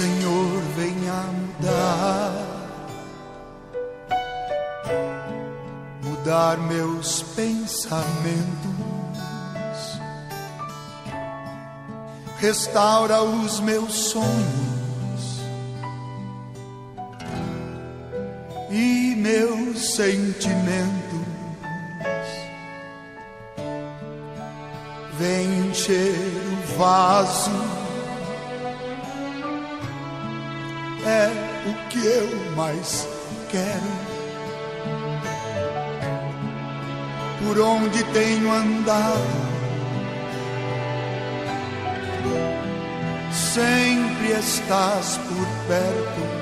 Senhor venha mudar, mudar meus pensamentos, restaura os meus sonhos. E meus sentimentos. Vem encher o vaso o que eu mais quero. por onde tenho andado. Sempre estás por perto.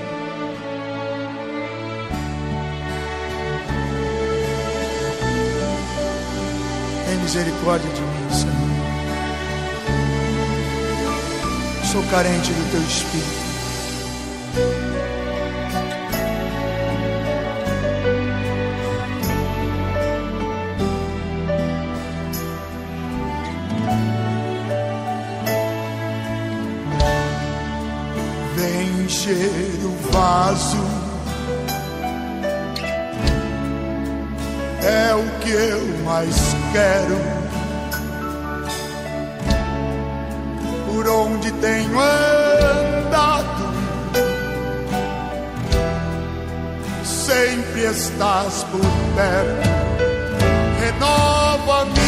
Tem misericórdia de mim, Senhor. Sou carente do teu espírito. Encher o vaso. É o que eu mais quero. Por onde tenho andado, sempre estás por perto. Renova-me